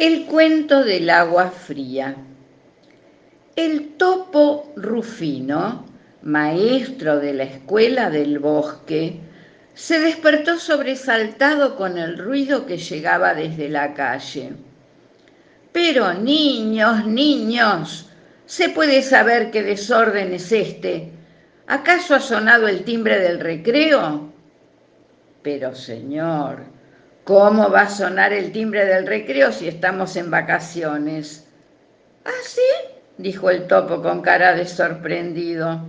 El cuento del agua fría. El topo Rufino, maestro de la escuela del bosque, se despertó sobresaltado con el ruido que llegaba desde la calle. Pero niños, niños, ¿se puede saber qué desorden es este? ¿Acaso ha sonado el timbre del recreo? Pero señor, ¿Cómo va a sonar el timbre del recreo si estamos en vacaciones? ¿Ah, sí? dijo el topo con cara de sorprendido.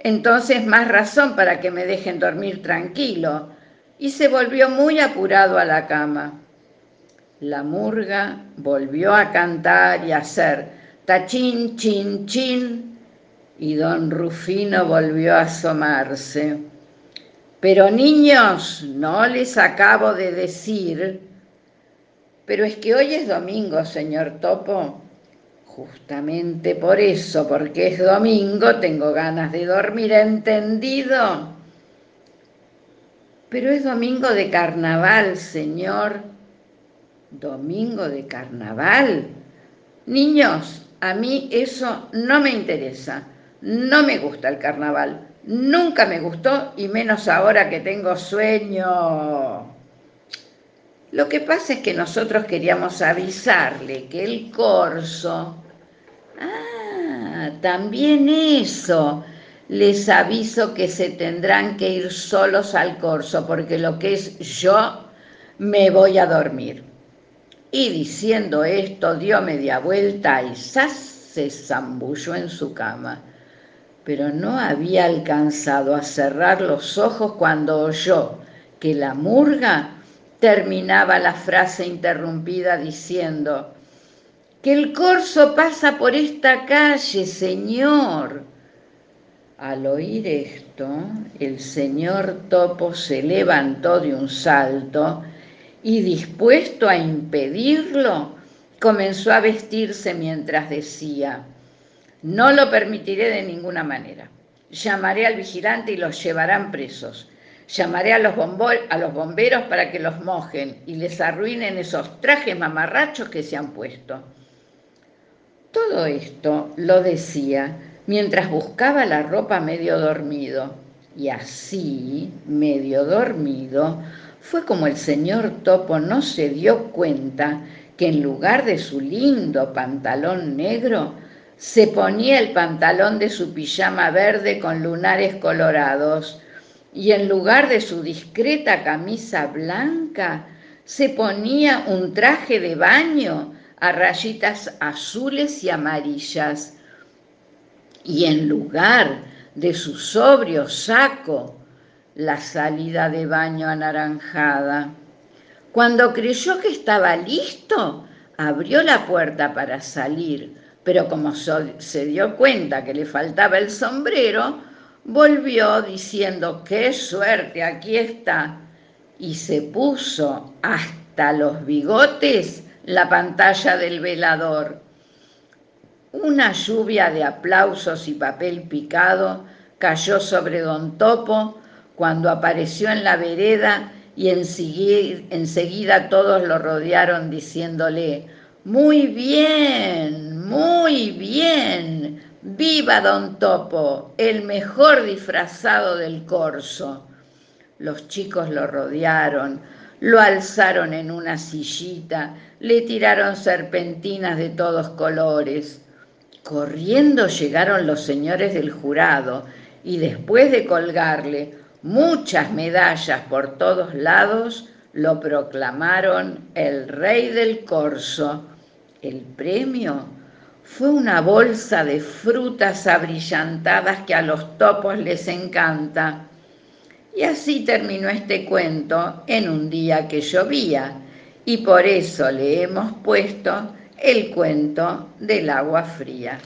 Entonces más razón para que me dejen dormir tranquilo. Y se volvió muy apurado a la cama. La murga volvió a cantar y a hacer tachín, chin, chin, y don Rufino volvió a asomarse. Pero niños, no les acabo de decir, pero es que hoy es domingo, señor Topo. Justamente por eso, porque es domingo, tengo ganas de dormir, ¿entendido? Pero es domingo de carnaval, señor. ¿Domingo de carnaval? Niños, a mí eso no me interesa. No me gusta el carnaval. Nunca me gustó y menos ahora que tengo sueño. Lo que pasa es que nosotros queríamos avisarle que el corso... Ah, también eso. Les aviso que se tendrán que ir solos al corso porque lo que es yo me voy a dormir. Y diciendo esto dio media vuelta y ¡zas! se zambulló en su cama pero no había alcanzado a cerrar los ojos cuando oyó que la murga terminaba la frase interrumpida diciendo, que el corso pasa por esta calle, señor. Al oír esto, el señor Topo se levantó de un salto y dispuesto a impedirlo, comenzó a vestirse mientras decía, no lo permitiré de ninguna manera. Llamaré al vigilante y los llevarán presos. Llamaré a los, a los bomberos para que los mojen y les arruinen esos trajes mamarrachos que se han puesto. Todo esto lo decía mientras buscaba la ropa medio dormido. Y así, medio dormido, fue como el señor Topo no se dio cuenta que en lugar de su lindo pantalón negro, se ponía el pantalón de su pijama verde con lunares colorados y en lugar de su discreta camisa blanca se ponía un traje de baño a rayitas azules y amarillas y en lugar de su sobrio saco la salida de baño anaranjada. Cuando creyó que estaba listo, abrió la puerta para salir pero como se dio cuenta que le faltaba el sombrero, volvió diciendo, qué suerte, aquí está, y se puso hasta los bigotes la pantalla del velador. Una lluvia de aplausos y papel picado cayó sobre don Topo cuando apareció en la vereda y enseguida todos lo rodearon diciéndole, muy bien, muy bien. Viva Don Topo, el mejor disfrazado del corso. Los chicos lo rodearon, lo alzaron en una sillita, le tiraron serpentinas de todos colores. Corriendo llegaron los señores del jurado y después de colgarle muchas medallas por todos lados, lo proclamaron el rey del corso el premio fue una bolsa de frutas abrillantadas que a los topos les encanta. Y así terminó este cuento en un día que llovía, y por eso le hemos puesto el cuento del agua fría.